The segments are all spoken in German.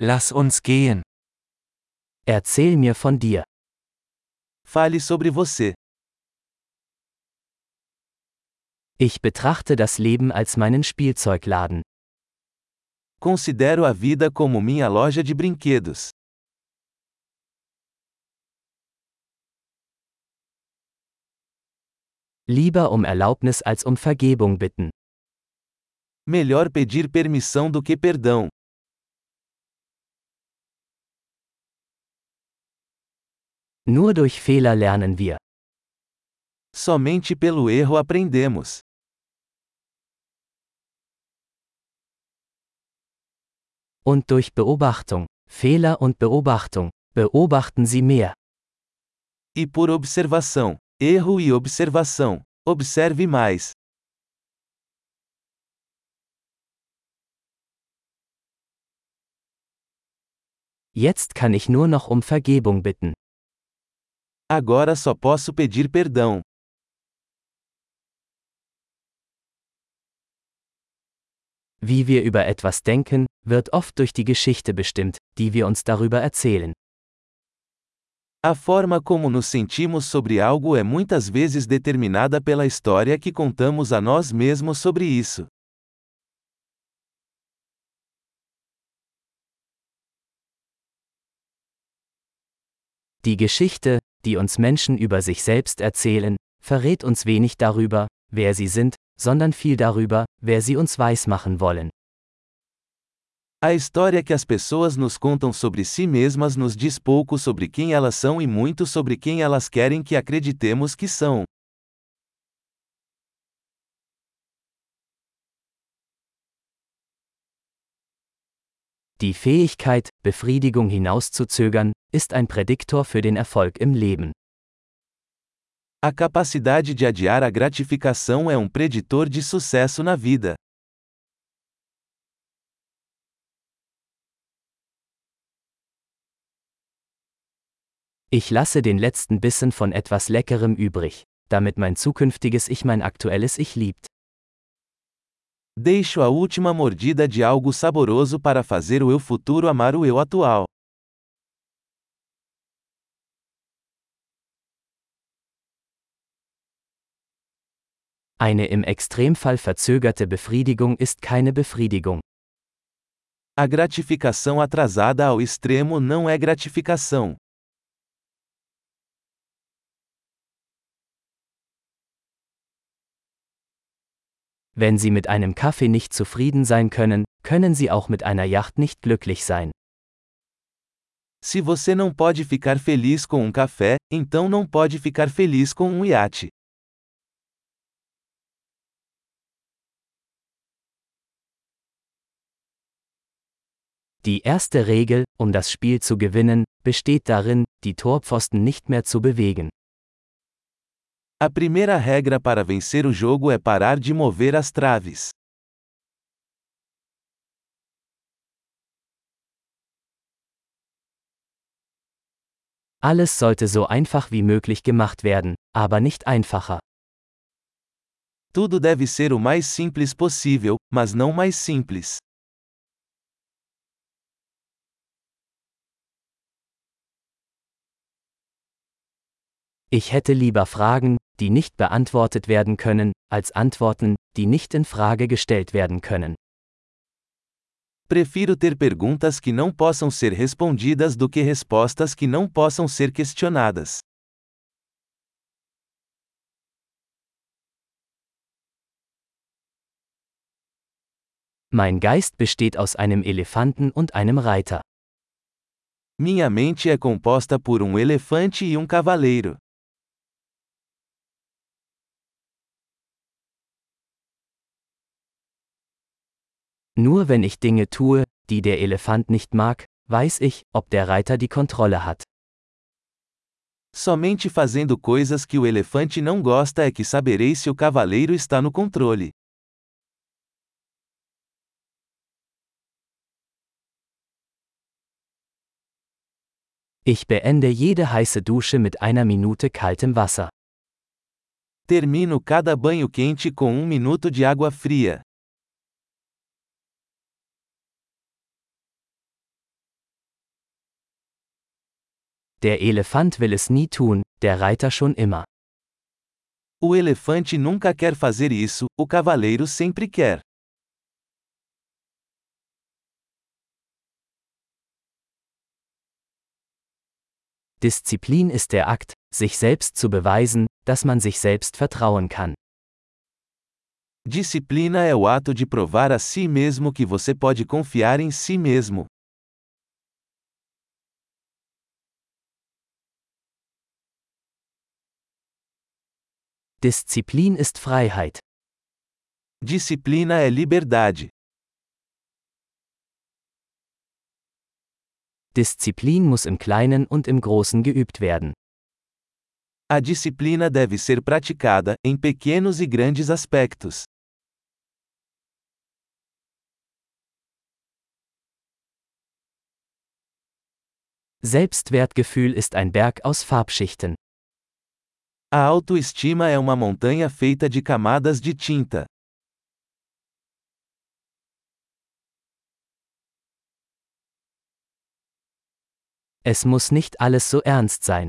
Lass uns gehen. Erzähl mir von dir. Fale sobre você. Ich betrachte das Leben als meinen Spielzeugladen. Considero a vida como minha loja de brinquedos. Lieber um Erlaubnis als um Vergebung bitten. Melhor pedir permissão do que perdão. Nur durch Fehler lernen wir. Somente pelo erro aprendemos. Und durch Beobachtung, Fehler und Beobachtung, beobachten Sie mehr. E por observação, erro e observação, observe mais. Jetzt kann ich nur noch um Vergebung bitten. Agora só posso pedir perdão. Wie wir über etwas denken, wird oft durch die Geschichte bestimmt, die wir uns darüber erzählen. A forma como nos sentimos sobre algo é muitas vezes determinada pela história que contamos a nós mesmos sobre isso. Die Geschichte, die uns Menschen über sich selbst erzählen, verrät uns wenig darüber, wer sie sind, sondern viel darüber, wer sie uns weismachen wollen. A história que as pessoas nos contam sobre si mesmas nos diz pouco sobre quem elas são e muito sobre quem elas querem que acreditemos que são. Die Fähigkeit, Befriedigung hinauszuzögern, ist ein Prädiktor für den Erfolg im Leben. A capacidade de adiar a gratificação é um preditor de sucesso na vida. Ich lasse den letzten Bissen von etwas Leckerem übrig, damit mein zukünftiges Ich mein aktuelles Ich liebt. Deixo a última mordida de algo saboroso para fazer o eu futuro amar o eu atual. Eine im Extremfall verzögerte Befriedigung ist keine Befriedigung. A gratificação atrasada ao extremo não é gratificação. Wenn Sie mit einem Kaffee nicht zufrieden sein können, können Sie auch mit einer Yacht nicht glücklich sein. Se você não pode ficar feliz com um café, então não pode ficar feliz com um iate. Die erste Regel, um das Spiel zu gewinnen, besteht darin, die Torpfosten nicht mehr zu bewegen. A primeira regra para vencer o jogo é parar de mover as traves. Alles sollte so einfach wie möglich gemacht werden, aber nicht einfacher. Tudo deve ser o mais simples possível, mas não mais simples. Ich hätte lieber Fragen, die nicht beantwortet werden können, als Antworten, die nicht in Frage gestellt werden können. Prefiro ter perguntas que não possam ser respondidas do que respostas que não possam ser questionadas. Mein Geist besteht aus einem Elefanten und einem Reiter. Minha mente é composta por um elefante e um cavaleiro. Nur wenn ich Dinge tue, die der Elefant nicht mag, weiß ich, ob der Reiter die Kontrolle hat. Somente fazendo coisas que o elefante não gosta é que saberei se o cavaleiro está no controle. Ich beende jede heiße Dusche mit einer Minute kaltem Wasser. Termino cada banho quente com um minuto de água fria. Der Elefant will es nie tun, der Reiter schon immer. O elefante nunca quer fazer isso, o cavaleiro sempre quer. Disziplin ist der Akt, sich selbst zu beweisen, dass man sich selbst vertrauen kann. Disciplina é o ato de provar a si mesmo que você pode confiar em si mesmo. Disziplin ist Freiheit. Disciplina é liberdade. Disziplin muss im Kleinen und im Großen geübt werden. A disciplina deve ser praticada, em pequenos e grandes aspectos. Selbstwertgefühl ist ein Berg aus Farbschichten. A autoestima é uma montanha feita de camadas de tinta. Es muss nicht alles so ernst sein.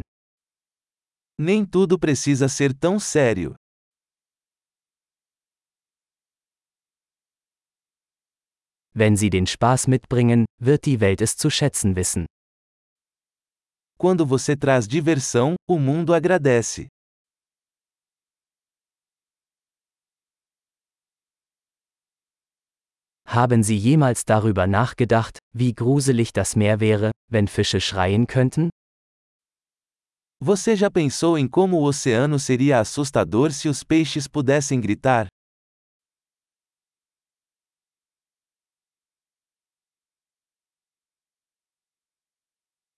Nem tudo precisa ser tão sério. Wenn Sie den Spaß mitbringen, wird die Welt es zu schätzen wissen. Quando você traz diversão, o mundo agradece. Haben Sie jemals darüber nachgedacht, wie gruselig das Meer wäre, wenn Fische schreien könnten? Você já pensou em como o oceano seria assustador se os peixes pudessem gritar?